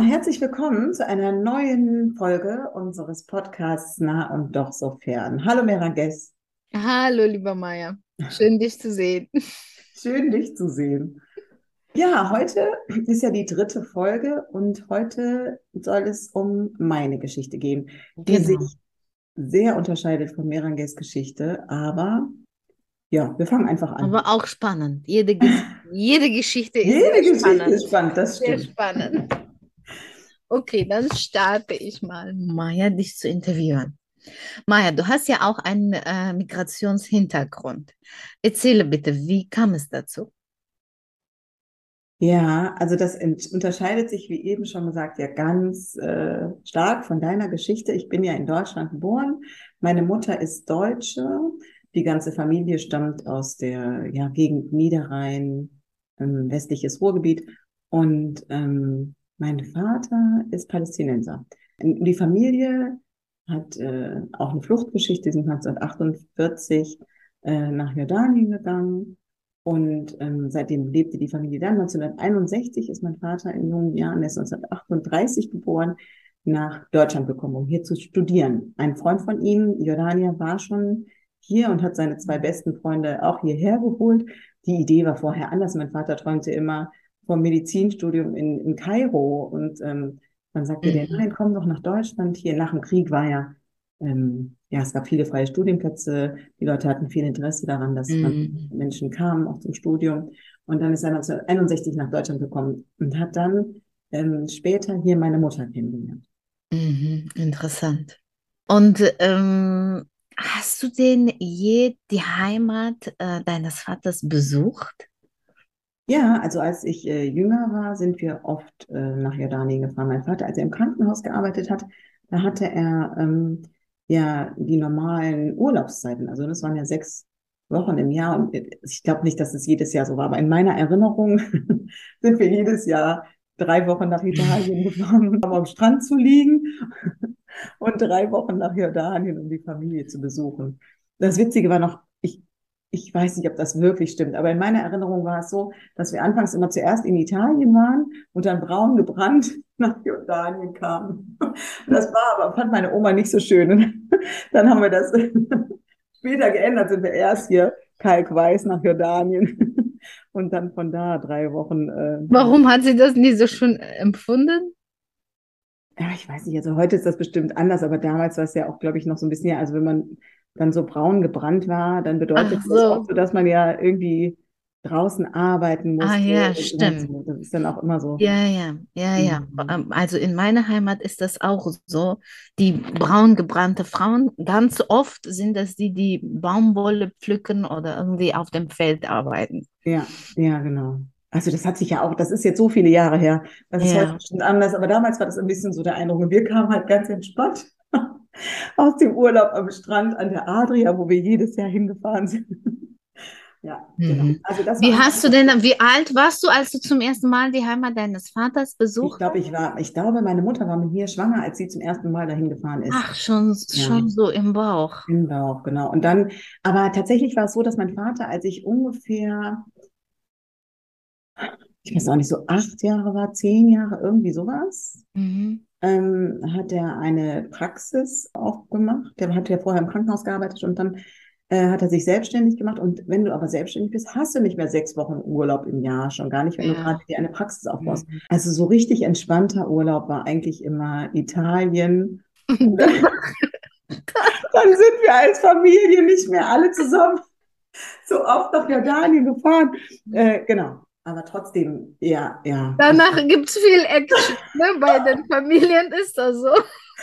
Ja, herzlich willkommen zu einer neuen Folge unseres Podcasts Nah und doch so fern. Hallo Meranges. Hallo lieber Maya, schön dich zu sehen. Schön dich zu sehen. Ja, heute ist ja die dritte Folge und heute soll es um meine Geschichte gehen, die genau. sich sehr unterscheidet von Meranges Geschichte, aber ja, wir fangen einfach an. Aber auch spannend. Jede, jede Geschichte ist jede Geschichte spannend. ist spannend, das stimmt. Sehr spannend. Okay, dann starte ich mal, Maja, dich zu interviewen. Maja, du hast ja auch einen äh, Migrationshintergrund. Erzähle bitte, wie kam es dazu? Ja, also das unterscheidet sich, wie eben schon gesagt, ja ganz äh, stark von deiner Geschichte. Ich bin ja in Deutschland geboren. Meine Mutter ist Deutsche. Die ganze Familie stammt aus der ja, Gegend Niederrhein, ähm, westliches Ruhrgebiet. Und ähm, mein Vater ist Palästinenser. Die Familie hat äh, auch eine Fluchtgeschichte. Sind 1948 äh, nach Jordanien gegangen und ähm, seitdem lebte die Familie dann. 1961 ist mein Vater in jungen Jahren, er ist 1938 geboren, nach Deutschland gekommen, um hier zu studieren. Ein Freund von ihm, Jordanier, war schon hier und hat seine zwei besten Freunde auch hierher geholt. Die Idee war vorher anders. Mein Vater träumte immer vom Medizinstudium in, in Kairo und ähm, dann sagte mhm. der, nein, komm doch nach Deutschland. Hier nach dem Krieg war ja ähm, ja, es gab viele freie Studienplätze. Die Leute hatten viel Interesse daran, dass mhm. Menschen kamen, auch zum Studium. Und dann ist er 1961 nach Deutschland gekommen und hat dann ähm, später hier meine Mutter kennengelernt. Mhm, interessant. Und ähm, hast du denn je die Heimat äh, deines Vaters besucht? Ja, also als ich äh, jünger war, sind wir oft äh, nach Jordanien gefahren. Mein Vater, als er im Krankenhaus gearbeitet hat, da hatte er ähm, ja die normalen Urlaubszeiten. Also das waren ja sechs Wochen im Jahr. Und ich glaube nicht, dass es jedes Jahr so war, aber in meiner Erinnerung sind wir jedes Jahr drei Wochen nach Italien gefahren, um am Strand zu liegen und drei Wochen nach Jordanien, um die Familie zu besuchen. Das Witzige war noch, ich, weiß nicht, ob das wirklich stimmt, aber in meiner Erinnerung war es so, dass wir anfangs immer zuerst in Italien waren und dann braun gebrannt nach Jordanien kamen. Das war aber, fand meine Oma nicht so schön. Und dann haben wir das später geändert, sind wir erst hier kalkweiß nach Jordanien und dann von da drei Wochen. Äh, Warum hat sie das nie so schön empfunden? Ja, ich weiß nicht, also heute ist das bestimmt anders, aber damals war es ja auch, glaube ich, noch so ein bisschen, ja, also wenn man dann so braun gebrannt war, dann bedeutet so. das auch so, dass man ja irgendwie draußen arbeiten muss. Ah ja, stimmt. So. Das ist dann auch immer so. Ja, ja, ja, ja. Mhm. Ähm, also in meiner Heimat ist das auch so. Die braun gebrannte Frauen, ganz oft sind das die, die Baumwolle pflücken oder irgendwie auf dem Feld arbeiten. Ja, ja, genau. Also das hat sich ja auch, das ist jetzt so viele Jahre her. Das ist ja. heute bestimmt anders, aber damals war das ein bisschen so der Eindruck. Und wir kamen halt ganz entspannt aus dem Urlaub am Strand an der Adria, wo wir jedes Jahr hingefahren sind. Ja, genau. Mhm. Also das wie hast du denn, wie alt warst du, als du zum ersten Mal die Heimat deines Vaters besucht? Ich glaube, ich war, ich glaube, meine Mutter war mit mir schwanger, als sie zum ersten Mal dahin gefahren ist. Ach, schon, ja. schon so im Bauch. Im Bauch, genau. Und dann, aber tatsächlich war es so, dass mein Vater, als ich ungefähr, ich weiß auch nicht, so acht Jahre war, zehn Jahre, irgendwie sowas, mhm. Ähm, hat er eine Praxis aufgemacht. Der hat ja vorher im Krankenhaus gearbeitet und dann äh, hat er sich selbstständig gemacht. Und wenn du aber selbstständig bist, hast du nicht mehr sechs Wochen Urlaub im Jahr, schon gar nicht, wenn ja. du gerade dir eine Praxis aufbaust. Mhm. Also so richtig entspannter Urlaub war eigentlich immer Italien. dann sind wir als Familie nicht mehr alle zusammen so oft nach Jordanien gefahren. Äh, genau. Aber trotzdem, ja, ja. Danach gibt es viel Action. Ne? Bei den Familien ist das so.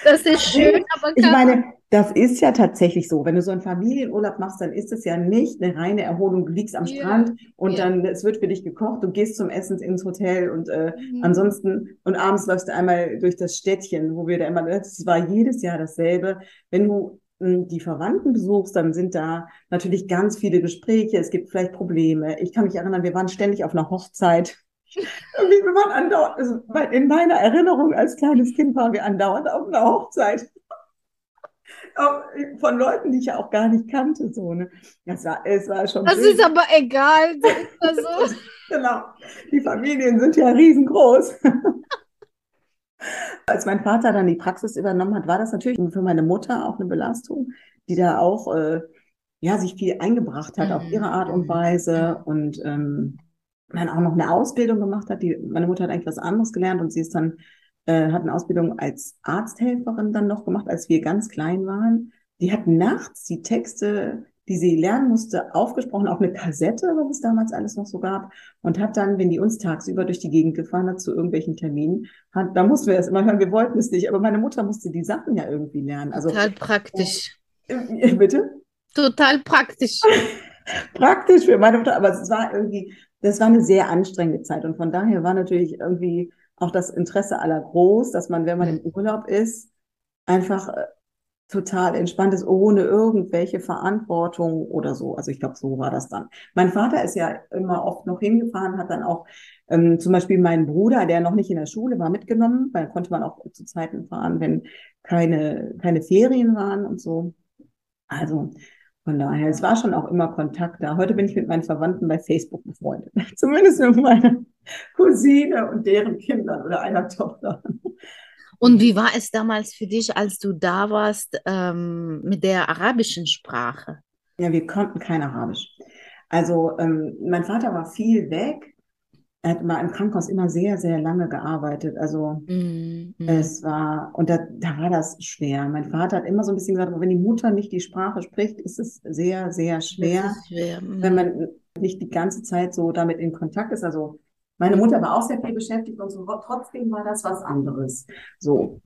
Das ist schön, aber ich meine, das ist ja tatsächlich so. Wenn du so einen Familienurlaub machst, dann ist es ja nicht eine reine Erholung. Du liegst am ja. Strand und ja. dann es wird für dich gekocht, du gehst zum Essen ins Hotel und äh, mhm. ansonsten und abends läufst du einmal durch das Städtchen, wo wir da immer, das war jedes Jahr dasselbe. Wenn du die Verwandten besuchst, dann sind da natürlich ganz viele Gespräche, es gibt vielleicht Probleme. Ich kann mich erinnern, wir waren ständig auf einer Hochzeit wir waren andauernd, also in meiner Erinnerung als kleines Kind waren wir andauernd auf einer Hochzeit. Von Leuten, die ich ja auch gar nicht kannte, so, ne? Das war, es war schon. Das blöd. ist aber egal. So. genau. Die Familien sind ja riesengroß. Als mein Vater dann die Praxis übernommen hat, war das natürlich für meine Mutter auch eine Belastung, die da auch äh, ja sich viel eingebracht hat mhm. auf ihre Art und Weise und ähm, dann auch noch eine Ausbildung gemacht hat. Die, meine Mutter hat eigentlich was anderes gelernt und sie ist dann, äh, hat eine Ausbildung als Arzthelferin dann noch gemacht, als wir ganz klein waren. Die hat nachts die Texte, die sie lernen musste, aufgesprochen auf eine Kassette, was es damals alles noch so gab, und hat dann, wenn die uns tagsüber durch die Gegend gefahren hat zu irgendwelchen Terminen, hat, da mussten wir es immer hören, wir wollten es nicht, aber meine Mutter musste die Sachen ja irgendwie lernen. Also, Total praktisch. Äh, bitte? Total praktisch. praktisch für meine Mutter, aber es war irgendwie, das war eine sehr anstrengende Zeit und von daher war natürlich irgendwie auch das Interesse aller groß, dass man, wenn man im Urlaub ist, einfach äh, total entspannt ist, ohne irgendwelche Verantwortung oder so. Also ich glaube, so war das dann. Mein Vater ist ja immer oft noch hingefahren, hat dann auch ähm, zum Beispiel meinen Bruder, der noch nicht in der Schule war, mitgenommen, weil konnte man auch zu Zeiten fahren, wenn keine, keine Ferien waren und so. Also von daher, es war schon auch immer Kontakt da. Heute bin ich mit meinen Verwandten bei Facebook befreundet. Zumindest mit meiner Cousine und deren Kindern oder einer Tochter. Und wie war es damals für dich, als du da warst ähm, mit der arabischen Sprache? Ja, wir konnten kein Arabisch. Also ähm, mein Vater war viel weg er hat mal im Krankenhaus immer sehr, sehr lange gearbeitet. Also mm, mm. es war, und da, da war das schwer. Mein Vater hat immer so ein bisschen gesagt, wenn die Mutter nicht die Sprache spricht, ist es sehr, sehr schwer, schwer. Wenn man nicht die ganze Zeit so damit in Kontakt ist. Also meine Mutter war auch sehr viel beschäftigt und so, trotzdem war das was anderes. So.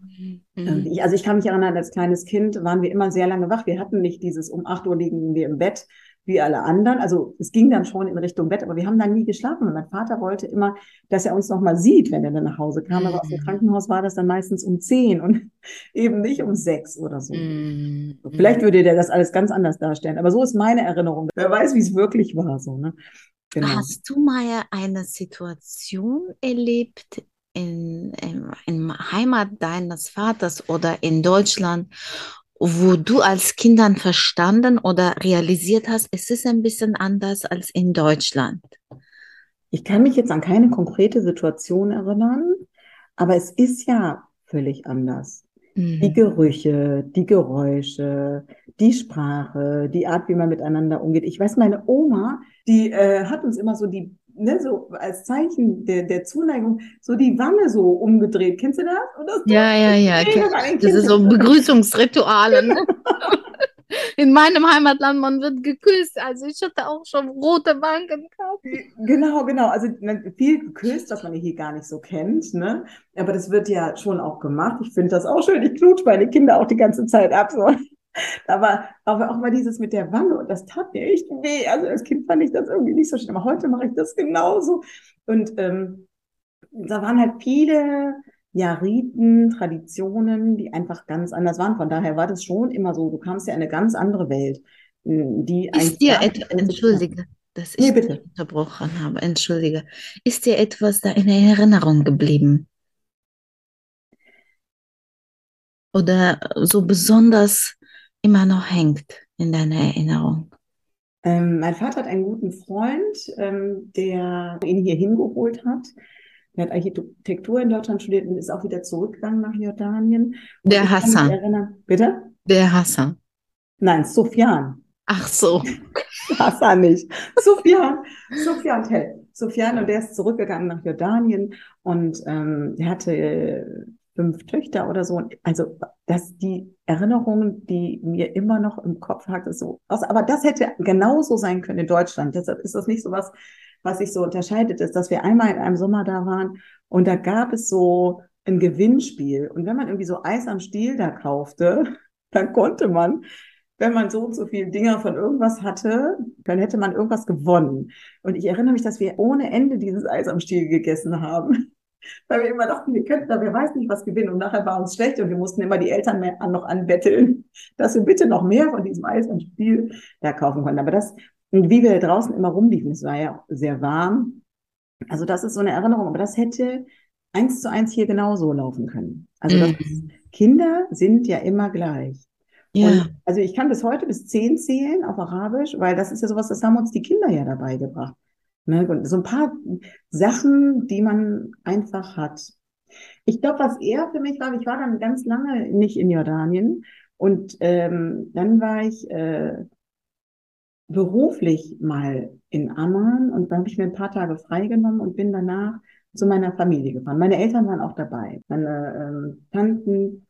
Mhm. Ich, also ich kann mich erinnern, als kleines Kind waren wir immer sehr lange wach. Wir hatten nicht dieses um acht Uhr liegen wir im Bett, wie alle anderen. Also es ging dann schon in Richtung Bett, aber wir haben dann nie geschlafen. Und mein Vater wollte immer, dass er uns noch mal sieht, wenn er dann nach Hause kam. Aber aus dem mhm. Krankenhaus war das dann meistens um zehn und eben nicht um sechs oder so. Mm. Vielleicht würde der das alles ganz anders darstellen. Aber so ist meine Erinnerung. Wer weiß, wie es wirklich war. So, ne? Genau. Hast du mal eine Situation erlebt in, in, in Heimat deines Vaters oder in Deutschland, wo du als Kind dann verstanden oder realisiert hast, es ist ein bisschen anders als in Deutschland? Ich kann mich jetzt an keine konkrete Situation erinnern, aber es ist ja völlig anders. Mhm. Die Gerüche, die Geräusche, die Sprache, die Art, wie man miteinander umgeht. Ich weiß, meine Oma, die äh, hat uns immer so die ne, so als Zeichen der, der Zuneigung, so die Wange so umgedreht. Kennst du das? das ja, ja, ja. Das ist so Begrüßungsrituale. Ne? In meinem Heimatland, man wird geküsst. Also ich hatte auch schon rote Wangen gehabt. Genau, genau. Also ne, viel geküsst, was man hier gar nicht so kennt. Ne? Aber das wird ja schon auch gemacht. Ich finde das auch schön. Ich knutsche meine Kinder auch die ganze Zeit ab. So. Aber, aber auch mal dieses mit der Wange, und das tat mir echt weh. Also als Kind fand ich das irgendwie nicht so schlimm, aber heute mache ich das genauso. Und ähm, da waren halt viele ja, Riten, Traditionen, die einfach ganz anders waren. Von daher war das schon immer so, du kamst ja in eine ganz andere Welt. Die ist dir etwas, entschuldige, dass ich nee, bitte. unterbrochen habe, entschuldige. Ist dir etwas da in Erinnerung geblieben? Oder so besonders immer noch hängt in deiner Erinnerung? Ähm, mein Vater hat einen guten Freund, ähm, der ihn hier hingeholt hat. Er hat Architektur in Deutschland studiert und ist auch wieder zurückgegangen nach Jordanien. Und der Hassan. Bitte? Der Hassan. Nein, Sufjan. Ach so. Hassan nicht. Sufjan. Sufjan Tell. Sufjan und der ist zurückgegangen nach Jordanien und ähm, er hatte äh, fünf Töchter oder so. Also, dass die Erinnerungen, die mir immer noch im Kopf hatte, so aus. Aber das hätte genauso sein können in Deutschland. Deshalb ist das nicht so was, was sich so unterscheidet, ist, dass wir einmal in einem Sommer da waren und da gab es so ein Gewinnspiel. Und wenn man irgendwie so Eis am Stiel da kaufte, dann konnte man, wenn man so und so viele Dinger von irgendwas hatte, dann hätte man irgendwas gewonnen. Und ich erinnere mich, dass wir ohne Ende dieses Eis am Stiel gegessen haben. Weil wir immer dachten, wir könnten da, wer weiß nicht, was gewinnen. Und nachher war uns schlecht und wir mussten immer die Eltern mehr noch anbetteln, dass wir bitte noch mehr von diesem Eis am Stiel da kaufen konnten. Aber das, und wie wir draußen immer rumliefen, es war ja sehr warm. Also das ist so eine Erinnerung, aber das hätte eins zu eins hier genauso laufen können. Also mhm. ist, Kinder sind ja immer gleich. Ja. Und also ich kann bis heute bis zehn zählen auf Arabisch, weil das ist ja sowas, das haben uns die Kinder ja dabei gebracht. Ne? Und so ein paar Sachen, die man einfach hat. Ich glaube, was eher für mich war, ich war dann ganz lange nicht in Jordanien und ähm, dann war ich äh, beruflich mal in Amman und dann habe ich mir ein paar Tage freigenommen und bin danach zu meiner Familie gefahren. Meine Eltern waren auch dabei. Meine ähm, Tanten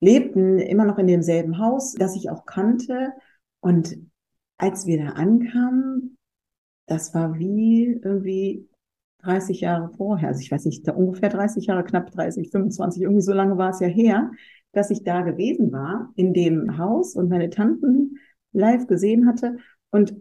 lebten immer noch in demselben Haus, das ich auch kannte. Und als wir da ankamen, das war wie irgendwie 30 Jahre vorher. Also ich weiß nicht, da ungefähr 30 Jahre, knapp 30, 25, irgendwie so lange war es ja her, dass ich da gewesen war in dem Haus und meine Tanten live gesehen hatte. Und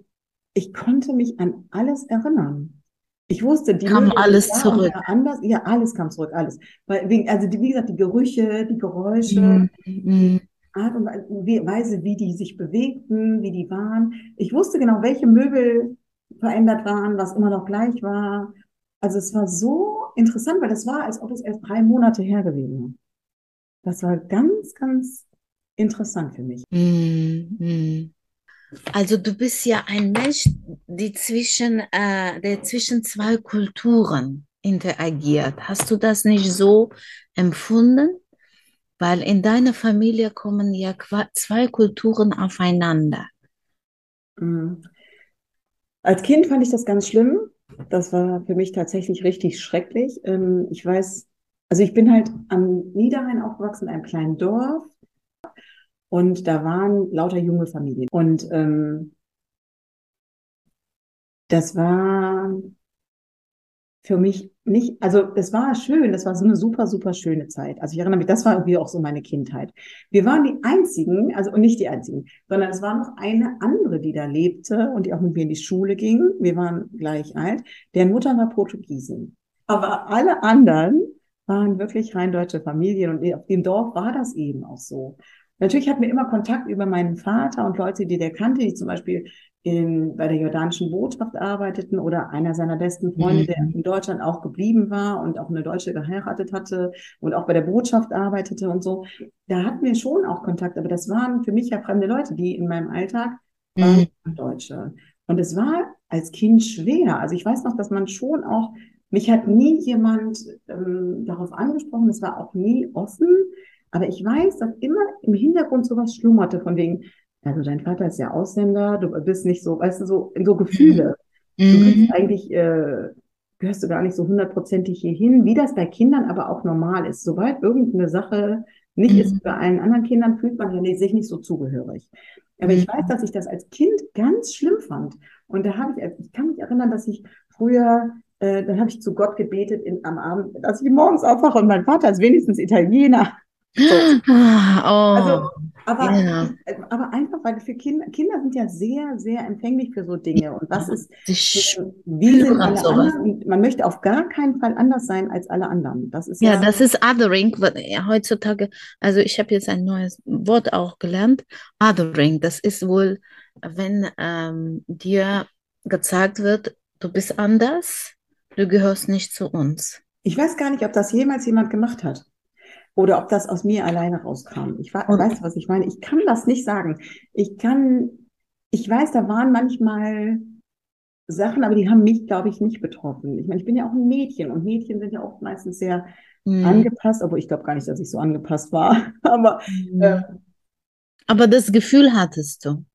ich konnte mich an alles erinnern. Ich wusste, die kam alles zurück. Anders, ja, alles kam zurück, alles. Weil, wegen, also die, wie gesagt, die Gerüche, die Geräusche, mm, Art und Weise, wie die sich bewegten, wie die waren. Ich wusste genau, welche Möbel verändert waren, was immer noch gleich war. Also es war so interessant, weil das war, als ob es erst drei Monate her gewesen wäre. Das war ganz, ganz interessant für mich. Mm, mm. Also du bist ja ein Mensch, die zwischen, äh, der zwischen zwei Kulturen interagiert. Hast du das nicht so empfunden? Weil in deiner Familie kommen ja zwei Kulturen aufeinander. Als Kind fand ich das ganz schlimm. Das war für mich tatsächlich richtig schrecklich. Ähm, ich weiß, also ich bin halt am Niederrhein aufgewachsen, in einem kleinen Dorf. Und da waren lauter junge Familien. Und ähm, das war für mich nicht, also es war schön, das war so eine super, super schöne Zeit. Also ich erinnere mich, das war irgendwie auch so meine Kindheit. Wir waren die einzigen, also und nicht die einzigen, sondern es war noch eine andere, die da lebte und die auch mit mir in die Schule ging. Wir waren gleich alt. Deren Mutter war Portugiesin. Aber alle anderen waren wirklich rein deutsche Familien und auf dem Dorf war das eben auch so. Natürlich hatten wir immer Kontakt über meinen Vater und Leute, die der kannte, die zum Beispiel in, bei der jordanischen Botschaft arbeiteten oder einer seiner besten Freunde, mhm. der in Deutschland auch geblieben war und auch eine Deutsche geheiratet hatte und auch bei der Botschaft arbeitete und so. Da hatten wir schon auch Kontakt, aber das waren für mich ja fremde Leute, die in meinem Alltag waren mhm. Deutsche. Und es war als Kind schwer. Also ich weiß noch, dass man schon auch, mich hat nie jemand ähm, darauf angesprochen, es war auch nie offen. Aber ich weiß, dass immer im Hintergrund sowas schlummerte, von wegen, also dein Vater ist ja Ausländer, du bist nicht so, weißt du, so, so Gefühle. Mhm. Du bist eigentlich, äh, gehörst du gar nicht so hundertprozentig hierhin, wie das bei Kindern aber auch normal ist. Sobald irgendeine Sache nicht mhm. ist bei allen anderen Kindern, fühlt man sich nicht so zugehörig. Aber mhm. ich weiß, dass ich das als Kind ganz schlimm fand. Und da habe ich, ich kann mich erinnern, dass ich früher, äh, dann habe ich zu Gott gebetet in, am Abend, dass ich morgens aufwache und mein Vater ist wenigstens Italiener. So. Ah, oh, also, aber, ja. aber einfach, weil für Kinder, Kinder sind ja sehr, sehr empfänglich für so Dinge. Und was ist, wie sind alle anderen? Und man möchte auf gar keinen Fall anders sein als alle anderen. Das ist ja, ja das ist Othering. Heutzutage, also ich habe jetzt ein neues Wort auch gelernt. Othering, das ist wohl, wenn ähm, dir gezeigt wird, du bist anders, du gehörst nicht zu uns. Ich weiß gar nicht, ob das jemals jemand gemacht hat oder ob das aus mir alleine rauskam. Ich weiß, weißt was ich meine? Ich kann das nicht sagen. Ich kann, ich weiß, da waren manchmal Sachen, aber die haben mich, glaube ich, nicht betroffen. Ich meine, ich bin ja auch ein Mädchen und Mädchen sind ja auch meistens sehr mhm. angepasst, obwohl ich glaube gar nicht, dass ich so angepasst war. aber, mhm. äh, aber das Gefühl hattest du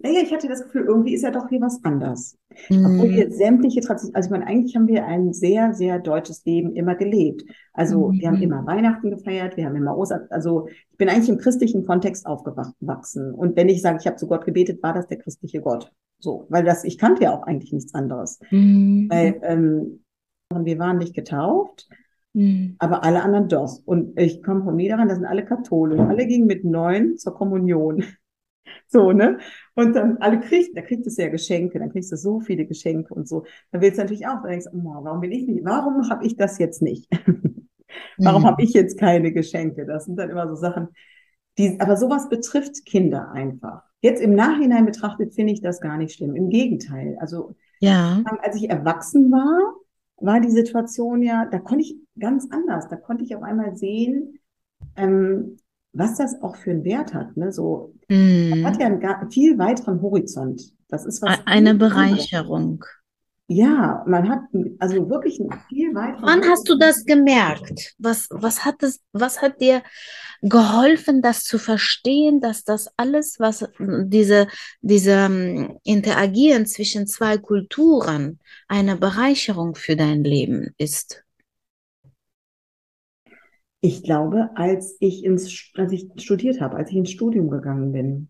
naja, ich hatte das Gefühl, irgendwie ist ja doch hier was anders. Mhm. Obwohl wir sämtliche Traditionen, also ich meine, eigentlich haben wir ein sehr, sehr deutsches Leben immer gelebt. Also mhm. wir haben immer Weihnachten gefeiert, wir haben immer Ostern, also ich bin eigentlich im christlichen Kontext aufgewachsen. Und wenn ich sage, ich habe zu Gott gebetet, war das der christliche Gott. So, weil das, ich kannte ja auch eigentlich nichts anderes. Mhm. Weil ähm, wir waren nicht getauft. Mhm. Aber alle anderen doch. Und ich komme vom Niederrhein, das sind alle Katholen. Alle gingen mit neun zur Kommunion. So, ne? Und dann alle kriegt, da kriegt es ja Geschenke, dann kriegst du so viele Geschenke und so. Da willst du natürlich auch, da denkst du, oh, warum bin ich nicht, warum habe ich das jetzt nicht? warum mhm. habe ich jetzt keine Geschenke? Das sind dann immer so Sachen, die, aber sowas betrifft Kinder einfach. Jetzt im Nachhinein betrachtet finde ich das gar nicht schlimm. Im Gegenteil. Also, ja. als ich erwachsen war, war die Situation ja, da konnte ich ganz anders. Da konnte ich auf einmal sehen, ähm, was das auch für einen Wert hat. Ne? So, Man hat ja einen viel weiteren Horizont. Das ist was. Eine Bereicherung. Ja, man hat also wirklich einen viel weiteren. Wann hast du das gemerkt? Was, was hat das, was hat dir geholfen, das zu verstehen, dass das alles, was diese, diese Interagieren zwischen zwei Kulturen eine Bereicherung für dein Leben ist? Ich glaube, als ich ins, als ich studiert habe, als ich ins Studium gegangen bin.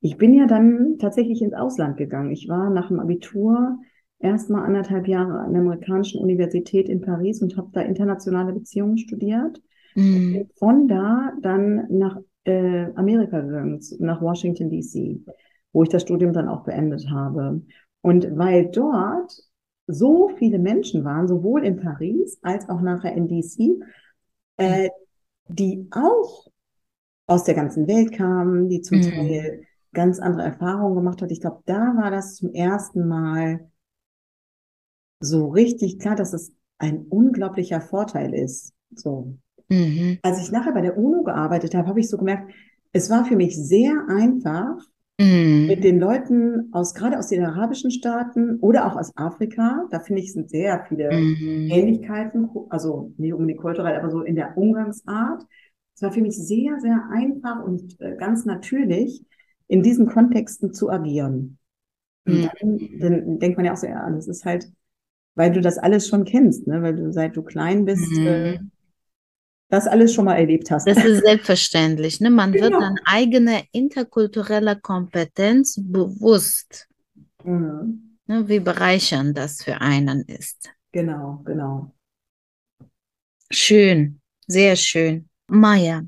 Ich bin ja dann tatsächlich ins Ausland gegangen. Ich war nach dem Abitur erstmal anderthalb Jahre an der amerikanischen Universität in Paris und habe da internationale Beziehungen studiert. Mhm. Von da dann nach äh, Amerika gegangen, nach Washington DC, wo ich das Studium dann auch beendet habe. Und weil dort so viele Menschen waren, sowohl in Paris als auch nachher in DC, äh, die auch aus der ganzen Welt kamen, die zum mhm. Teil ganz andere Erfahrungen gemacht hat. Ich glaube, da war das zum ersten Mal so richtig klar, dass es ein unglaublicher Vorteil ist. So. Mhm. Als ich nachher bei der UNO gearbeitet habe, habe ich so gemerkt, es war für mich sehr einfach, mhm. mit den Leuten aus, gerade aus den arabischen Staaten oder auch aus Afrika, da finde ich, sind sehr viele mhm. Ähnlichkeiten, also nicht unbedingt kulturell, aber so in der Umgangsart. Es war für mich sehr, sehr einfach und äh, ganz natürlich, in diesen Kontexten zu agieren. Und mhm. dann, dann denkt man ja auch so, ja, das ist halt, weil du das alles schon kennst, ne? weil du seit du klein bist, äh, mhm das alles schon mal erlebt hast. Das ist selbstverständlich. Ne? Man genau. wird dann eigene interkulturelle Kompetenz bewusst. Mhm. Ne? Wie bereichernd das für einen ist. Genau, genau. Schön, sehr schön. Maya,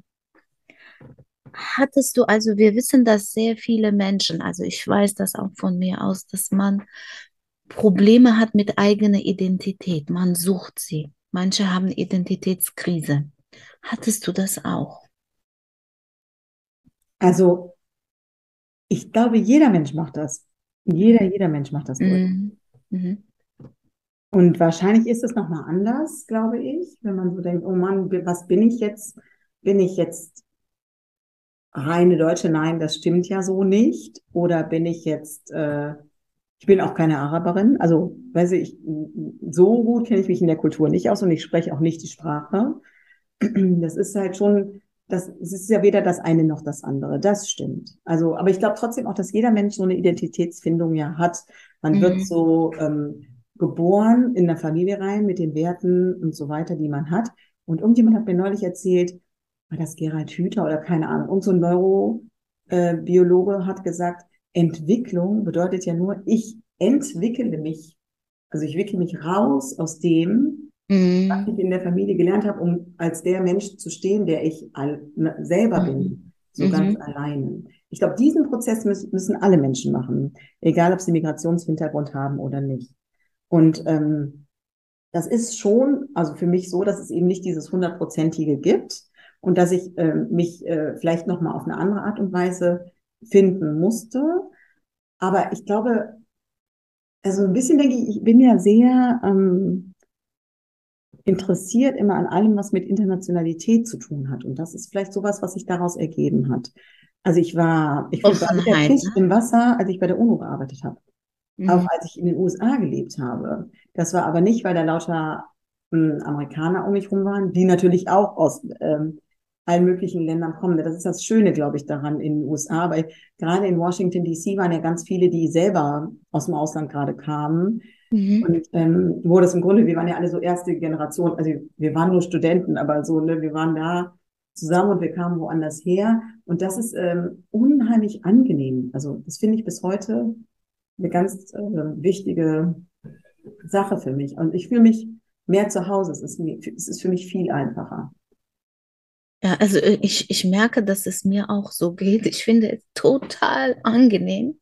hattest du, also wir wissen, dass sehr viele Menschen, also ich weiß das auch von mir aus, dass man Probleme hat mit eigener Identität. Man sucht sie. Manche haben Identitätskrise. Hattest du das auch? Also, ich glaube, jeder Mensch macht das. Jeder, jeder Mensch macht das. Mhm. Mhm. Und wahrscheinlich ist es nochmal anders, glaube ich, wenn man so denkt, oh Mann, was bin ich jetzt? Bin ich jetzt reine Deutsche? Nein, das stimmt ja so nicht. Oder bin ich jetzt, äh, ich bin auch keine Araberin. Also, weiß ich, so gut kenne ich mich in der Kultur nicht aus und ich spreche auch nicht die Sprache. Das ist halt schon, das, es ist ja weder das eine noch das andere. Das stimmt. Also, aber ich glaube trotzdem auch, dass jeder Mensch so eine Identitätsfindung ja hat. Man mhm. wird so ähm, geboren in der Familie rein mit den Werten und so weiter, die man hat. Und irgendjemand hat mir neulich erzählt, war das Gerald Hüther oder keine Ahnung, und so ein Neurobiologe äh, hat gesagt, Entwicklung bedeutet ja nur, ich entwickle mich. Also ich wickle mich raus aus dem, mhm. was ich in der Familie gelernt habe, um als der Mensch zu stehen, der ich all, selber mhm. bin, so mhm. ganz alleine. Ich glaube, diesen Prozess müssen, müssen alle Menschen machen, egal ob sie Migrationshintergrund haben oder nicht. Und ähm, das ist schon, also für mich so, dass es eben nicht dieses hundertprozentige gibt und dass ich äh, mich äh, vielleicht noch mal auf eine andere Art und Weise finden musste. Aber ich glaube, also ein bisschen denke ich, ich bin ja sehr ähm, interessiert immer an allem, was mit Internationalität zu tun hat. Und das ist vielleicht sowas, was sich daraus ergeben hat. Also ich war, ich war der Fisch im Wasser, als ich bei der UNO gearbeitet habe. Mhm. Auch als ich in den USA gelebt habe. Das war aber nicht, weil da lauter äh, Amerikaner um mich rum waren, die natürlich auch aus ähm, allen möglichen Ländern kommen. Das ist das Schöne, glaube ich, daran in den USA, weil gerade in Washington DC waren ja ganz viele, die selber aus dem Ausland gerade kamen Mhm. Und ähm, wo das im Grunde, wir waren ja alle so erste Generation, also wir waren nur Studenten, aber so, ne, wir waren da zusammen und wir kamen woanders her. Und das ist ähm, unheimlich angenehm. Also das finde ich bis heute eine ganz äh, wichtige Sache für mich. Und ich fühle mich mehr zu Hause. Es ist, es ist für mich viel einfacher. Ja, also äh, ich, ich merke, dass es mir auch so geht. Ich finde es total angenehm,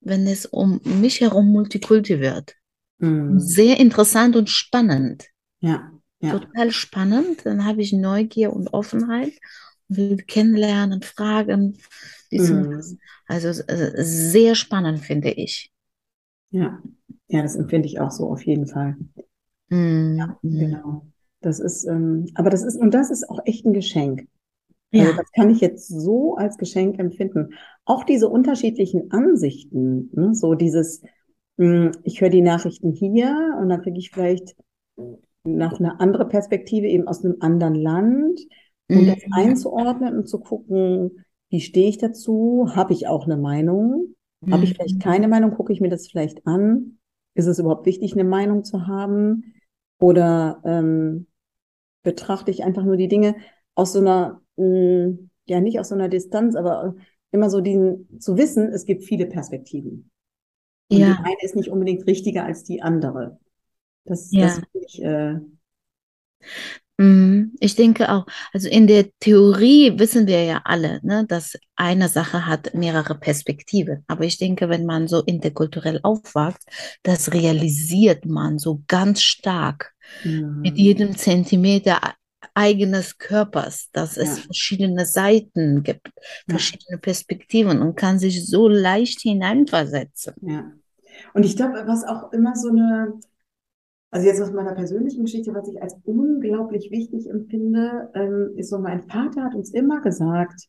wenn es um mich herum Multikulti wird. Mhm. Sehr interessant und spannend. Ja, ja. Total spannend. Dann habe ich Neugier und Offenheit und will kennenlernen, fragen. Mhm. Also äh, sehr spannend, finde ich. Ja, ja, das empfinde ich auch so auf jeden Fall. Mm, mm. Genau. Das ist, ähm, aber das ist, und das ist auch echt ein Geschenk. Also Ja, das kann ich jetzt so als Geschenk empfinden. Auch diese unterschiedlichen Ansichten, ne? So dieses, ich höre die Nachrichten hier und dann kriege ich vielleicht noch eine andere Perspektive eben aus einem anderen Land und das mm, einzuordnen und zu gucken, wie stehe ich dazu? Habe ich auch eine Meinung? Habe ich vielleicht mm. keine Meinung? Gucke ich mir das vielleicht an? Ist es überhaupt wichtig, eine Meinung zu haben? Oder ähm, betrachte ich einfach nur die Dinge aus so einer, mh, ja nicht aus so einer Distanz, aber immer so diesen, zu wissen, es gibt viele Perspektiven. Und die Ja, eine ist nicht unbedingt richtiger als die andere. Das, das ja. finde ich, äh, Mm, Ich denke auch, also in der Theorie wissen wir ja alle, ne, dass eine Sache hat mehrere Perspektiven. Aber ich denke, wenn man so interkulturell aufwächst, das realisiert man so ganz stark mit mh, jedem Zentimeter e- eigenes Körpers, dass es ja, verschiedene Seiten gibt, ja, verschiedene Perspektiven und kann sich so leicht hineinversetzen. ja. Und ich glaube, was auch immer so eine, also jetzt aus meiner persönlichen Geschichte, was ich als unglaublich wichtig empfinde, ähm, ist so, mein Vater hat uns immer gesagt,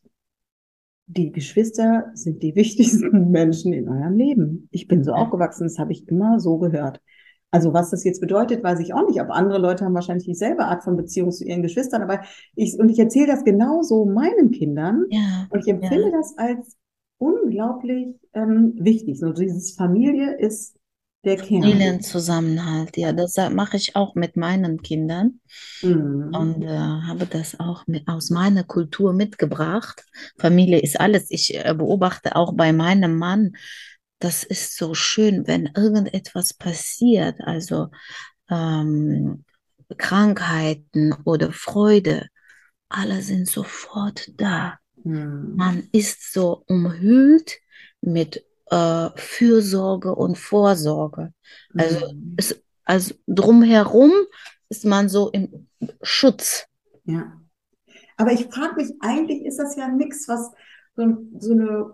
die Geschwister sind die wichtigsten Menschen in eurem Leben. Ich bin so aufgewachsen, das habe ich immer so gehört. Also was das jetzt bedeutet, weiß ich auch nicht. Aber andere Leute haben wahrscheinlich dieselbe Art von Beziehung zu ihren Geschwistern. Aber ich, und ich erzähle das genauso meinen Kindern. ja, Und ich empfinde ja. das als unglaublich ähm, wichtig. So dieses Familie ist der Kern. Familienzusammenhalt, ja, das mache ich auch mit meinen Kindern. Mhm. und äh, habe das auch mit, aus meiner Kultur mitgebracht. Familie ist alles. Ich äh, beobachte auch bei meinem Mann, das ist so schön, wenn irgendetwas passiert, also ähm, Krankheiten oder Freude, alle sind sofort da. Mhm. Man ist so umhüllt mit äh, Fürsorge und Vorsorge. Also, Mhm. es, also drumherum ist man so im Schutz. Ja. Aber ich frage mich, eigentlich ist das ja nichts, was so, ein- so eine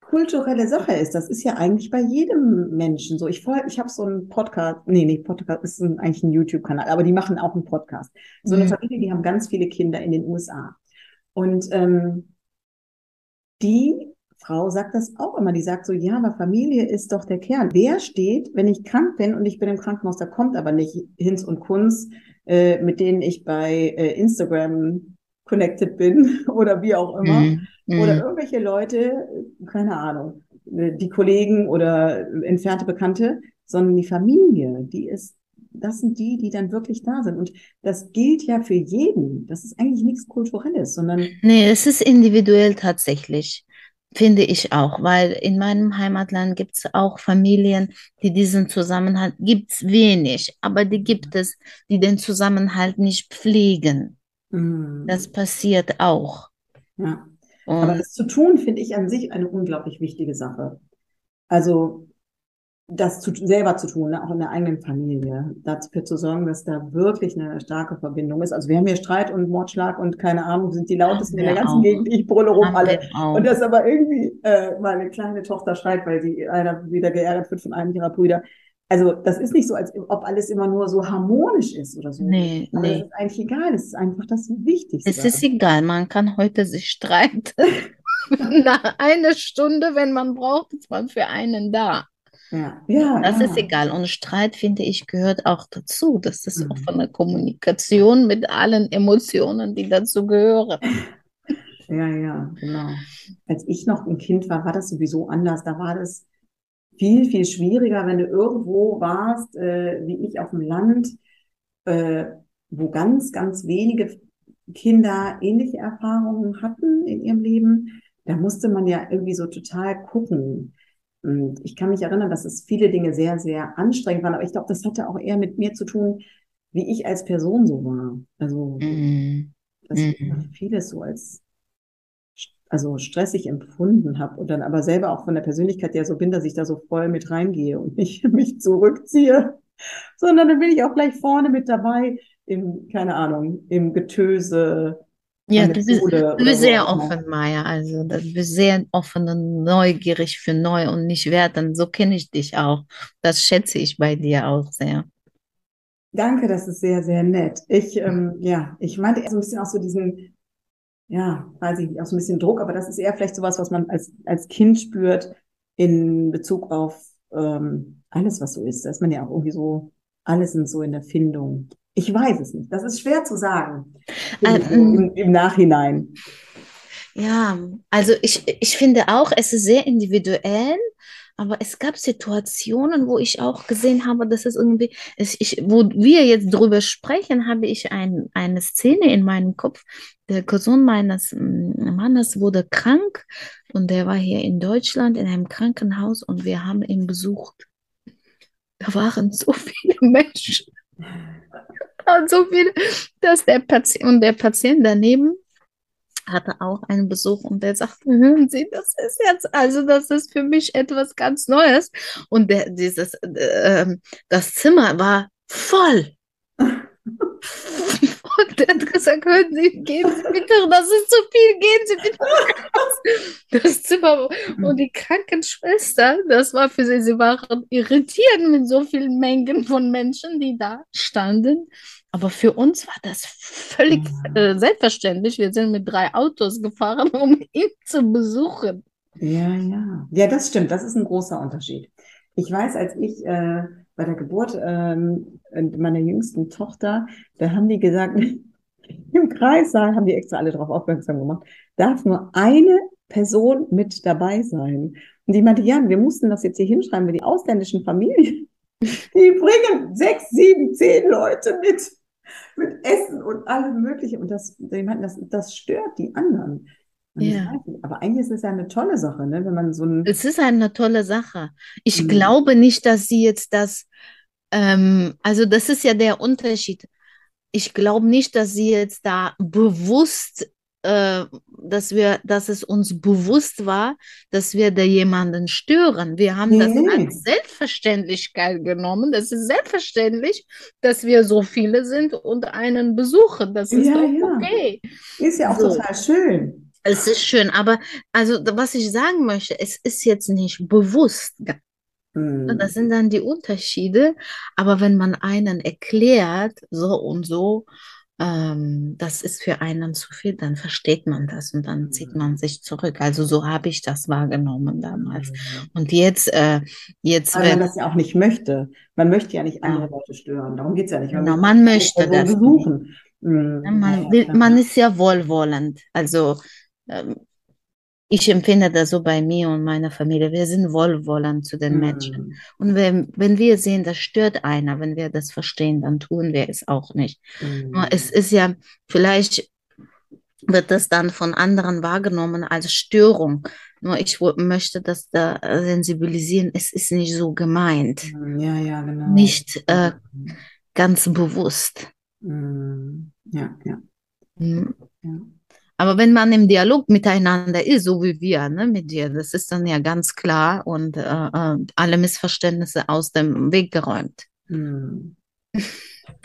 kulturelle Sache ist. Das ist ja eigentlich bei jedem Menschen so. Ich folge, ich habe so einen Podcast, nee, nicht Podcast, ist ein, eigentlich ein YouTube-Kanal, aber die machen auch einen Podcast. So eine Mhm. Familie, die haben ganz viele Kinder in den USA. Und ähm, die Frau sagt das auch immer. Die sagt so, ja, aber Familie ist doch der Kern. Wer steht, wenn ich krank bin und ich bin im Krankenhaus, da kommt aber nicht Hinz und Kunz, äh, mit denen ich bei äh, Instagram connected bin oder wie auch immer. Mhm. Oder Mhm. irgendwelche Leute, keine Ahnung, die Kollegen oder entfernte Bekannte, sondern die Familie, die ist, das sind die, die dann wirklich da sind. Und das gilt ja für jeden. Das ist eigentlich nichts Kulturelles, sondern Nee, es ist individuell tatsächlich, finde ich auch, weil in meinem Heimatland gibt es auch Familien, die diesen Zusammenhalt, gibt es wenig, aber die gibt es, die den Zusammenhalt nicht pflegen. mm, Das passiert auch. ja. Aber Und das zu tun, finde ich an sich eine unglaublich wichtige Sache. Also das zu, selber zu tun, ne, auch in der eigenen Familie, dafür zu sorgen, dass da wirklich eine starke Verbindung ist. Also wir haben hier Streit und Mordschlag und keine Ahnung, sind die lautesten in der ganzen auch, Gegend, ich brülle rum alle. Und das aber irgendwie äh, meine kleine Tochter schreit, weil sie einer wieder geärgert wird von einem ihrer Brüder. Also das ist nicht so, als ob alles immer nur so harmonisch ist oder so. Nee, Aber das nee. ist eigentlich egal, es ist einfach das Es Wichtigste. ist egal, man kann heute sich streiten. Nach einer Stunde, wenn man braucht, ist man für einen da. Ja, ja, Das ist ja. egal. Und Streit, finde ich, gehört auch dazu. Das ist Mhm. offene Kommunikation mit allen Emotionen, die dazu gehören. Ja, ja, genau. Als ich noch ein Kind war, war das sowieso anders. Da war das viel, viel schwieriger, wenn du irgendwo warst, äh, wie ich auf dem Land, äh, wo ganz, ganz wenige Kinder ähnliche Erfahrungen hatten in ihrem Leben. Da musste man ja irgendwie so total gucken. Und ich kann mich erinnern, dass es viele Dinge sehr, sehr anstrengend waren. Aber ich glaube, das hatte auch eher mit mir zu tun, wie ich als Person so war. Also, Mhm. dass ich Mhm. vieles so als also stressig empfunden habe und dann aber selber auch von der Persönlichkeit ja so bin, dass ich da so voll mit reingehe und nicht mich zurückziehe, sondern dann bin ich auch gleich vorne mit dabei im, keine Ahnung, im Getöse Ja, bist, Schule du bist sehr offen, Maya. Also, du bist sehr offen und neugierig für neu und nicht wertend. So kenne ich dich auch. Das schätze ich bei dir auch sehr. Danke, das ist sehr, sehr nett. Ich, ähm, ja, ich meinte eher so ein bisschen auch so diesen, ja, weiß ich nicht, auch so ein bisschen Druck, aber das ist eher vielleicht sowas, was man als, als Kind spürt in Bezug auf ähm, alles, was so ist. Da ist man ja auch irgendwie so, alles sind so in der Findung. Ich weiß es nicht. Das ist schwer zu sagen. So Ähm, im, im Nachhinein. Ja, also ich, ich finde auch, es ist sehr individuell, aber es gab Situationen, wo ich auch gesehen habe, dass es irgendwie, es, ich, wo wir jetzt drüber sprechen, habe ich ein, eine Szene in meinem Kopf. Der Cousin meines mm, Mannes wurde krank und der war hier in Deutschland in einem Krankenhaus und wir haben ihn besucht. Da waren so viele Menschen, und so viele, dass der Patient und der Patient daneben hatte auch einen Besuch und der sagte, hören Sie, das ist jetzt, also das ist für mich etwas ganz Neues. Und der, dieses, äh, ähm, das Zimmer war voll. Und der hat gesagt, hören Sie, gehen Sie bitte, das ist zu viel, gehen Sie bitte raus. Das Zimmer und die Krankenschwester, das war für sie, sie waren irritiert mit so vielen Mengen von Menschen, die da standen. Aber für uns war das völlig äh, selbstverständlich. Wir sind mit drei Autos gefahren, um ihn zu besuchen. Ja, ja. Ja, das stimmt. Das ist ein großer Unterschied. Ich weiß, als ich äh, bei der Geburt ähm, meiner jüngsten Tochter, da haben die gesagt, im Kreissaal haben die extra alle darauf aufmerksam gemacht, darf nur eine Person mit dabei sein. Und die meinte, ja, wir mussten das jetzt hier hinschreiben, weil die ausländischen Familien, die bringen sechs, sieben, zehn Leute mit, mit Essen und allem Möglichen. Und das, die meinten, das, das stört die anderen. Ja. aber eigentlich ist es ja eine tolle Sache, ne? Wenn man so ein, Es ist eine tolle Sache. Ich Mhm. glaube nicht, dass sie jetzt das, ähm, also das ist ja der Unterschied. Ich glaube nicht, dass sie jetzt da bewusst, äh, dass wir, dass es uns bewusst war, dass wir da jemanden stören. Wir haben das Nee. als Selbstverständlichkeit genommen. Das ist selbstverständlich, dass wir so viele sind und einen besuchen. Das ist Ja, doch ja. okay. ist ja auch So. total schön. Es ist schön, aber also was ich sagen möchte, es ist jetzt nicht bewusst. Mhm. Das sind dann die Unterschiede. Aber wenn man einen erklärt, so und so, ähm, das ist für einen zu viel, dann versteht man das und dann zieht man sich zurück. Also so habe ich das wahrgenommen damals. Mhm. Und jetzt, äh, jetzt Weil man wenn, das ja auch nicht möchte. Man möchte ja nicht Ja. andere Leute stören. Darum geht's ja nicht. Genau, will man möchte das nicht. besuchen. Ja, man man ist ja wohlwollend. Also ich empfinde das so bei mir und meiner Familie. Wir sind wohlwollend zu den Menschen. Mhm. Und wenn, wenn wir sehen, das stört einer, wenn wir das verstehen, dann tun wir es auch nicht. Nur Mhm. es ist ja, vielleicht wird das dann von anderen wahrgenommen als Störung. Nur ich möchte das da sensibilisieren. Es ist nicht so gemeint. Mhm. Ja, ja, genau. Nicht äh, ganz bewusst. Ja, ja, Hm. ja. Aber wenn man im Dialog miteinander ist, so wie wir, ne, mit dir, das ist dann ja ganz klar und äh, äh, alle Missverständnisse aus dem Weg geräumt. Mhm.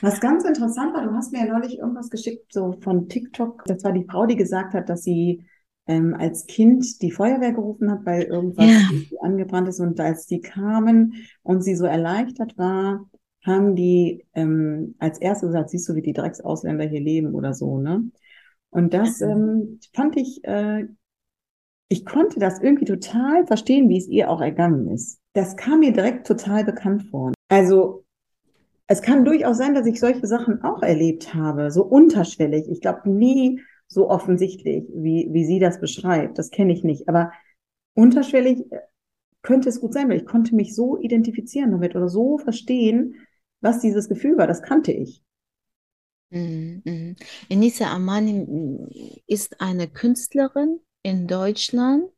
Was ganz interessant war, du hast mir ja neulich irgendwas geschickt, so von TikTok. Das war die Frau, die gesagt hat, dass sie ähm, als Kind die Feuerwehr gerufen hat, weil irgendwas Ja. angebrannt ist. Und als die kamen und sie so erleichtert war, haben die ähm, als erstes gesagt, siehst du, wie die Drecksausländer hier leben oder so, ne? Und das ähm, fand ich, äh, ich konnte das irgendwie total verstehen, wie es ihr auch ergangen ist. Das kam mir direkt total bekannt vor. Also es kann durchaus sein, dass ich solche Sachen auch erlebt habe, so unterschwellig. Ich glaube nie so offensichtlich, wie, wie sie das beschreibt. Das kenne ich nicht. Aber unterschwellig äh, könnte es gut sein, weil ich konnte mich so identifizieren damit oder so verstehen, was dieses Gefühl war. Das kannte ich. Mhm, mhm. Enisa Amani mm, ist eine Künstlerin in Deutschland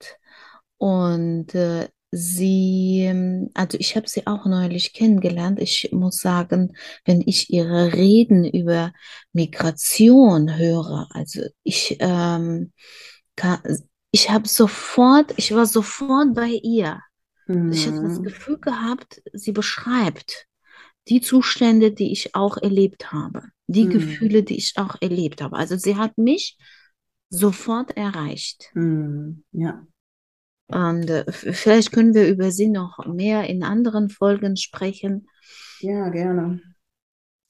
und äh, sie, ähm, also ich habe sie auch neulich kennengelernt. Ich muss sagen, wenn ich ihre Reden über Migration höre, also ich, ähm, kann, ich habe sofort, ich war sofort bei ihr. Ich habe das Mhm. Gefühl gehabt, sie beschreibt die Zustände, die ich auch erlebt habe, die Mhm. Gefühle, die ich auch erlebt habe. Also sie hat mich sofort erreicht. Mhm. Ja. Und äh, vielleicht können wir über sie noch mehr in anderen Folgen sprechen. Ja, gerne.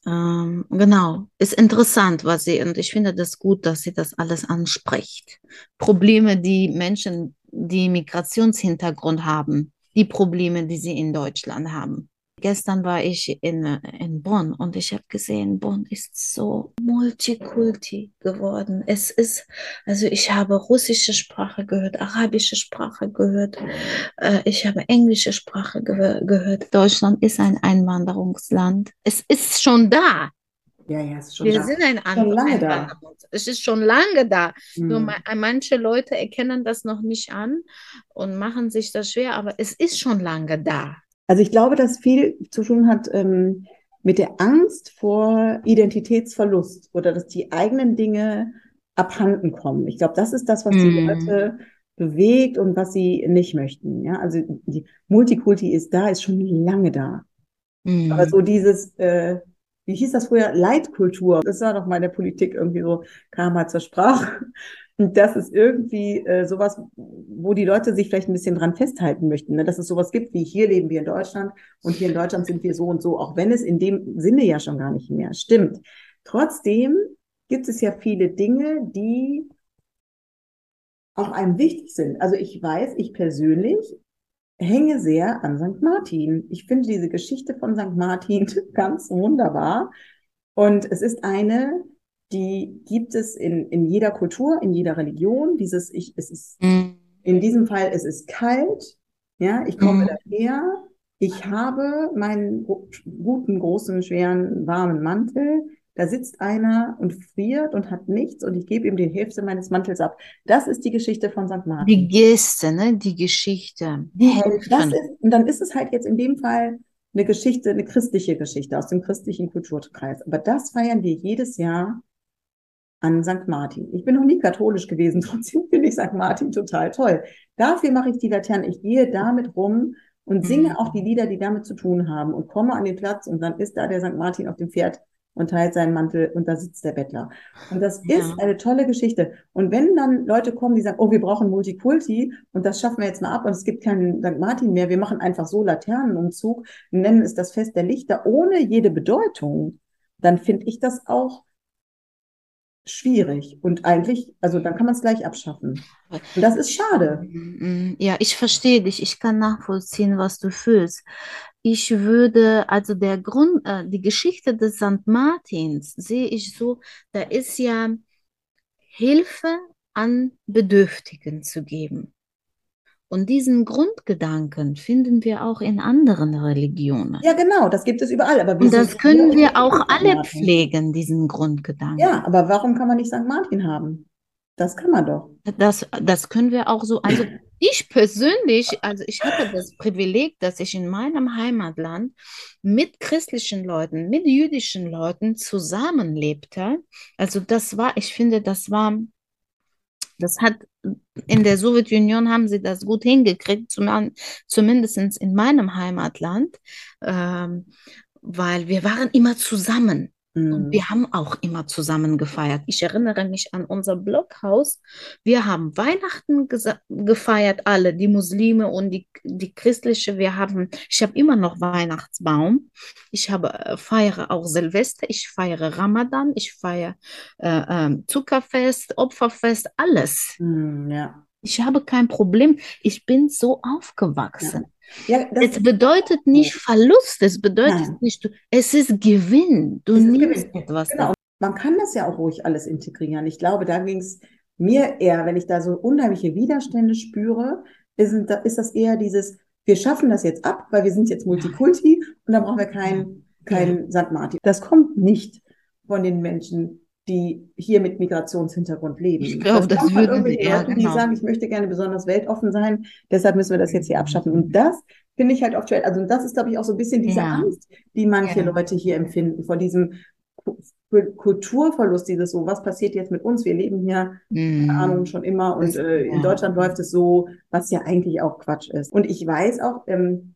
Ähm, genau, ist interessant, was sie, und ich finde das gut, dass sie das alles anspricht. Probleme, die Menschen, die Migrationshintergrund haben, die Probleme, die sie in Deutschland haben. Gestern war ich in, in Bonn und ich habe gesehen, Bonn ist so multikulti geworden. Es ist, also ich habe russische Sprache gehört, arabische Sprache gehört, äh, ich habe englische Sprache gehör gehört. Deutschland ist ein Einwanderungsland. Es ist schon da. Ja, ja, ist schon Wir da. sind ein. Einwanderungsland. Es ist schon lange da. Nur Mhm. ma- manche Leute erkennen das noch nicht an und machen sich das schwer, aber es ist schon lange da. Also ich glaube, dass viel zu tun hat ähm, mit der Angst vor Identitätsverlust oder dass die eigenen Dinge abhanden kommen. Ich glaube, das ist das, was die Mhm. Leute bewegt und was sie nicht möchten. Ja, also die Multikulti ist da, ist schon lange da. Aber Mhm. so dieses, äh, wie hieß das früher? Leitkultur. Das war doch mal in der Politik irgendwie so, kam mal zur Sprache. Und das ist irgendwie äh, sowas, wo die Leute sich vielleicht ein bisschen dran festhalten möchten, ne? Dass es sowas gibt wie hier leben wir in Deutschland und hier in Deutschland sind wir so und so, auch wenn es in dem Sinne ja schon gar nicht mehr stimmt. Trotzdem gibt es ja viele Dinge, die auch einem wichtig sind. Also ich weiß, ich persönlich hänge sehr an St. Martin. Ich finde diese Geschichte von St. Martin ganz wunderbar. Und es ist eine, die gibt es in, in jeder Kultur, in jeder Religion. Dieses, ich, es ist, Mhm. in diesem Fall, es ist kalt. Ja, ich komme Mhm. daher. Ich habe meinen guten, großen, schweren, warmen Mantel. Da sitzt einer und friert und hat nichts und ich gebe ihm die Hälfte meines Mantels ab. Das ist die Geschichte von St. Die Martin. Geste, ne? Die Geschichte. Die, und das Helfen. ist, und dann ist es halt jetzt in dem Fall eine Geschichte, eine christliche Geschichte aus dem christlichen Kulturkreis. Aber das feiern wir jedes Jahr an St. Martin. Ich bin noch nie katholisch gewesen, trotzdem finde ich St. Martin total toll. Dafür mache ich die Laternen. Ich gehe damit rum und singe Mhm. auch die Lieder, die damit zu tun haben und komme an den Platz und dann ist da der St. Martin auf dem Pferd und teilt seinen Mantel und da sitzt der Bettler. Und das Ja. ist eine tolle Geschichte. Und wenn dann Leute kommen, die sagen, oh, wir brauchen Multikulti und das schaffen wir jetzt mal ab und es gibt keinen St. Martin mehr, wir machen einfach so Laternenumzug, nennen es das Fest der Lichter ohne jede Bedeutung, dann finde ich das auch schwierig. Und eigentlich, also dann kann man es gleich abschaffen. Und das ist schade. Mm, Ja, ich verstehe dich. Ich kann nachvollziehen, was du fühlst. Ich würde, also der Grund, äh, die Geschichte des St. Martins sehe ich so, da ist ja Hilfe an Bedürftigen zu geben. Und diesen Grundgedanken finden wir auch in anderen Religionen. Ja, genau, das gibt es überall. Aber Und das können wir auch alle pflegen, diesen Grundgedanken. Ja, aber warum kann man nicht St. Martin haben? Das kann man doch. Das, das können wir auch so. Also ich persönlich, also ich hatte das Privileg, dass ich in meinem Heimatland mit christlichen Leuten, mit jüdischen Leuten zusammenlebte. Also das war, ich finde, das war, das hat in der Sowjetunion haben sie das gut hingekriegt, zum, zumindest in meinem Heimatland, ähm, weil wir waren immer zusammen. Und Hm. wir haben auch immer zusammen gefeiert. Ich erinnere mich an unser Blockhaus. Wir haben Weihnachten gefeiert, alle, die Muslime und die, die christliche. Wir haben, ich habe immer noch Weihnachtsbaum. Ich habe, äh, feiere auch Silvester. Ich feiere Ramadan. Ich feiere äh, ähm, Zuckerfest, Opferfest, alles. Hm, ja. Ich habe kein Problem. Ich bin so aufgewachsen. Ja, das, Es bedeutet nicht Verlust, es bedeutet Nein. nicht, es ist Gewinn. Du ist nimmst Gewinn. etwas Genau. Man kann das ja auch ruhig alles integrieren. Ich glaube, da ging es mir eher, wenn ich da so unheimliche Widerstände spüre, ist, ist das eher dieses, wir schaffen das jetzt ab, weil wir sind jetzt Multikulti und dann brauchen wir keinen kein St. Martin. Das kommt nicht von den Menschen, die hier mit Migrationshintergrund leben. Ich glaube, das, kommt von würden sie eher, Leuten, die genau. sagen, ich möchte gerne besonders weltoffen sein, deshalb müssen wir das jetzt hier abschaffen. Und das finde ich halt oft schwer. Also das ist, glaube ich, auch so ein bisschen diese Ja. Angst, die manche Ja. Leute hier empfinden, vor diesem Ku- Kulturverlust, dieses so, was passiert jetzt mit uns? Wir leben hier Mhm. keine Ahnung, schon immer. Und Das- äh, in ja. Deutschland läuft es so, was ja eigentlich auch Quatsch ist. Und ich weiß auch, ähm,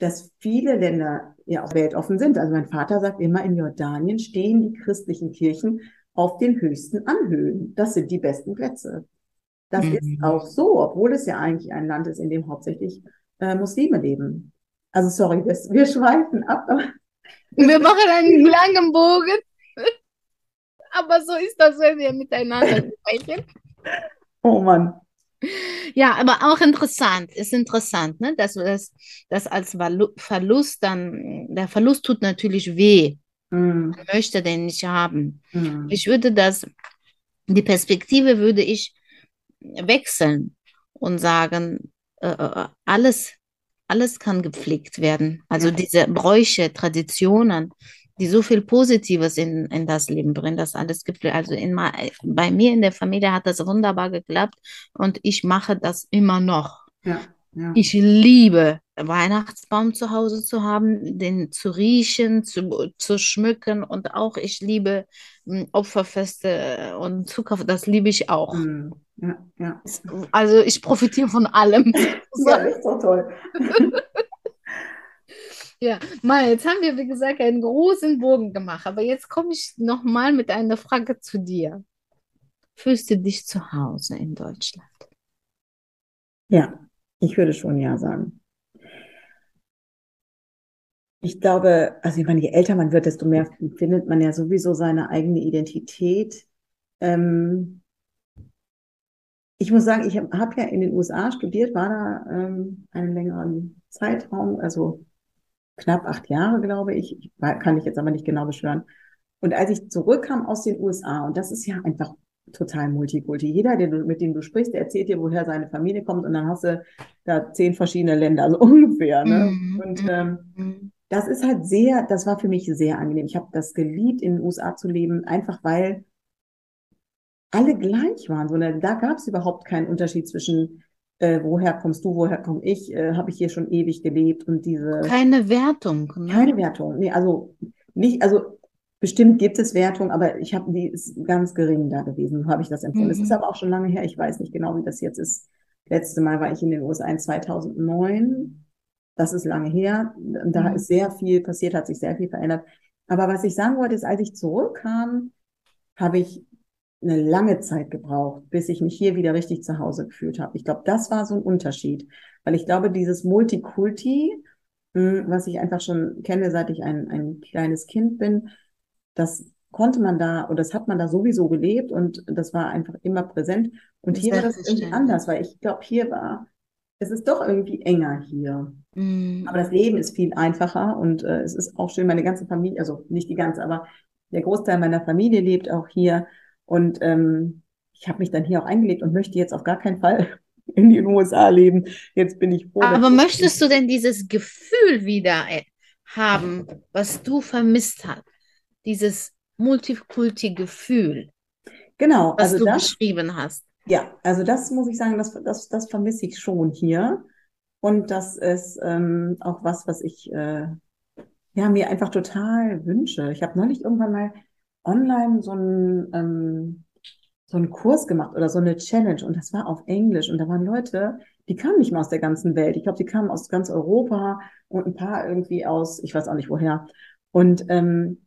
dass viele Länder ja auch weltoffen sind. Also mein Vater sagt immer, in Jordanien stehen die christlichen Kirchen auf den höchsten Anhöhen. Das sind die besten Plätze. Das Mhm. ist auch so, obwohl es ja eigentlich ein Land ist, in dem hauptsächlich äh, Muslime leben. Also sorry, das, wir schweifen ab. Wir machen einen langen Bogen. Aber so ist das, wenn wir miteinander sprechen. Oh Mann. Ja, aber auch interessant, ist interessant, ne? Dass das, das als Verlust dann, der Verlust tut natürlich weh. Man möchte den nicht haben. mm. Ich würde das, die Perspektive würde ich wechseln und sagen, äh, äh, alles, alles kann gepflegt werden. Also Ja. diese Bräuche, Traditionen, die so viel Positives in, in das Leben bringen, das alles gibt. Also in, bei mir in der Familie hat das wunderbar geklappt und ich mache das immer noch. Ja, ja. Ich liebe Weihnachtsbaum zu Hause zu haben, den zu riechen, zu, zu schmücken und auch ich liebe mm, Opferfeste und Zucker, das liebe ich auch. Mm, ja, ja. Also ich profitiere von allem. Ja, ist doch toll. Ja, mal, jetzt haben wir, wie gesagt, einen großen Bogen gemacht, aber jetzt komme ich nochmal mit einer Frage zu dir. Fühlst du dich zu Hause in Deutschland? Ja, ich würde schon ja sagen. Ich glaube, also ich meine, je älter man wird, desto mehr findet man ja sowieso seine eigene Identität. Ähm, ich muss sagen, ich habe hab ja in den USA studiert, war da ähm, einen längeren Zeitraum, also knapp acht Jahre, glaube ich. Ich kann ich jetzt aber nicht genau beschwören. Und als ich zurückkam aus den USA, und das ist ja einfach total Multikulti. Jeder, den du, mit dem du sprichst, der erzählt dir, woher seine Familie kommt, und dann hast du da zehn verschiedene Länder, also ungefähr, ne? Mhm. Und ähm, Mhm. Das ist halt sehr, das war für mich sehr angenehm. Ich habe das geliebt, in den USA zu leben, einfach weil alle gleich waren. So, ne, da gab es überhaupt keinen Unterschied zwischen, äh, woher kommst du, woher komme ich, äh, habe ich hier schon ewig gelebt und diese Keine Wertung, ne? keine Wertung. Nee, also nicht, also bestimmt gibt es Wertung, aber ich habe die ist ganz gering da gewesen, so habe ich das empfunden. Es Mhm. ist aber auch schon lange her, ich weiß nicht genau, wie das jetzt ist. Letzte Mal war ich in den USA in 2009. Das ist lange her. Und Da Mhm. ist sehr viel passiert, hat sich sehr viel verändert. Aber was ich sagen wollte, ist, als ich zurückkam, habe ich eine lange Zeit gebraucht, bis ich mich hier wieder richtig zu Hause gefühlt habe. Ich glaube, das war so ein Unterschied, weil ich glaube, dieses Multikulti, mh, was ich einfach schon kenne, seit ich ein, ein kleines Kind bin, das konnte man da, oder das hat man da sowieso gelebt und das war einfach immer präsent. Und hier war das irgendwie anders, weil ich glaube, hier war, es ist doch irgendwie enger hier. Mhm. Aber das Leben ist viel einfacher und äh, es ist auch schön, meine ganze Familie, also nicht die ganze, aber der Großteil meiner Familie lebt auch hier. Und ähm, ich habe mich dann hier auch eingelebt und möchte jetzt auf gar keinen Fall in den USA leben. Jetzt bin ich froh. Aber möchtest du denn dieses Gefühl wieder äh, haben, was du vermisst hast? Dieses Multikulti-Gefühl, Genau, was also du das, beschrieben hast. Ja, also das muss ich sagen, das, das, das vermisse ich schon hier. Und das ist ähm, auch was, was ich äh, ja, mir einfach total wünsche. Ich habe neulich irgendwann mal online so einen, ähm, so einen Kurs gemacht oder so eine Challenge und das war auf Englisch und da waren Leute, die kamen nicht mal aus der ganzen Welt. Ich glaube, die kamen aus ganz Europa und ein paar irgendwie aus, ich weiß auch nicht woher. Und ähm,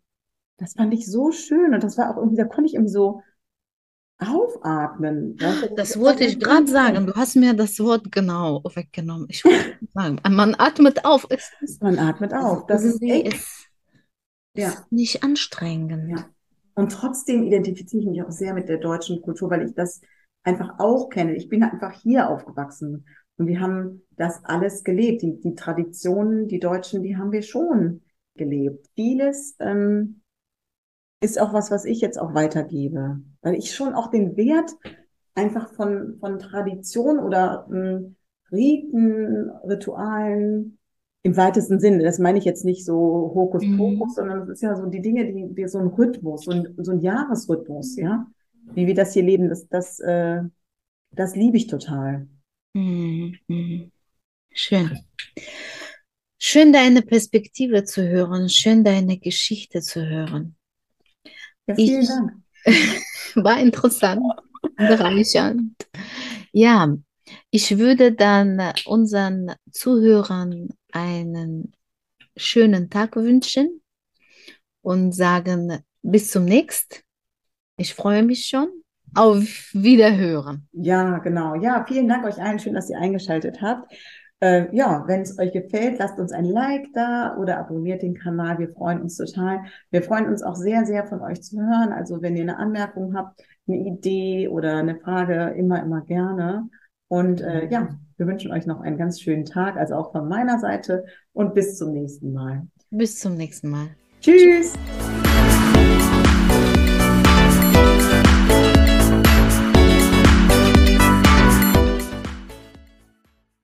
das fand ich so schön und das war auch irgendwie, da konnte ich irgendwie so aufatmen. Das war wollte ich gerade sagen. Du hast mir das Wort genau weggenommen. Ich wollte sagen, man atmet auf. Ist, Man atmet auf. Das ist echt, ist, ja. ist nicht anstrengend. Ja. Und trotzdem identifiziere ich mich auch sehr mit der deutschen Kultur, weil ich das einfach auch kenne. Ich bin einfach hier aufgewachsen und wir haben das alles gelebt. Die, die Traditionen, die Deutschen, die haben wir schon gelebt. Vieles ähm, ist auch was, was ich jetzt auch weitergebe, weil ich schon auch den Wert einfach von, von Tradition oder ähm, Riten, Ritualen im weitesten Sinne. Das meine ich jetzt nicht so Hokuspokus, mhm. sondern es ist ja so die Dinge, die wir so ein Rhythmus, so ein, so ein Jahresrhythmus, ja, wie wir das hier leben, das, das, äh, das liebe ich total. Mhm. Schön. Schön deine Perspektive zu hören, schön deine Geschichte zu hören. Ja, vielen ich, Dank. War interessant, bereichernd. Ja, ich würde dann unseren Zuhörern einen schönen Tag wünschen und sagen, bis zum nächsten. Ich freue mich schon. Auf Wiederhören. Ja, genau. Ja, vielen Dank euch allen. Schön, dass ihr eingeschaltet habt. Äh, ja, wenn es euch gefällt, lasst uns ein Like da oder abonniert den Kanal. Wir freuen uns total. Wir freuen uns auch sehr, sehr von euch zu hören. Also wenn ihr eine Anmerkung habt, eine Idee oder eine Frage, immer, immer gerne. Und äh, ja, wir wünschen euch noch einen ganz schönen Tag, also auch von meiner Seite und bis zum nächsten Mal. Bis zum nächsten Mal. Tschüss. Tschüss.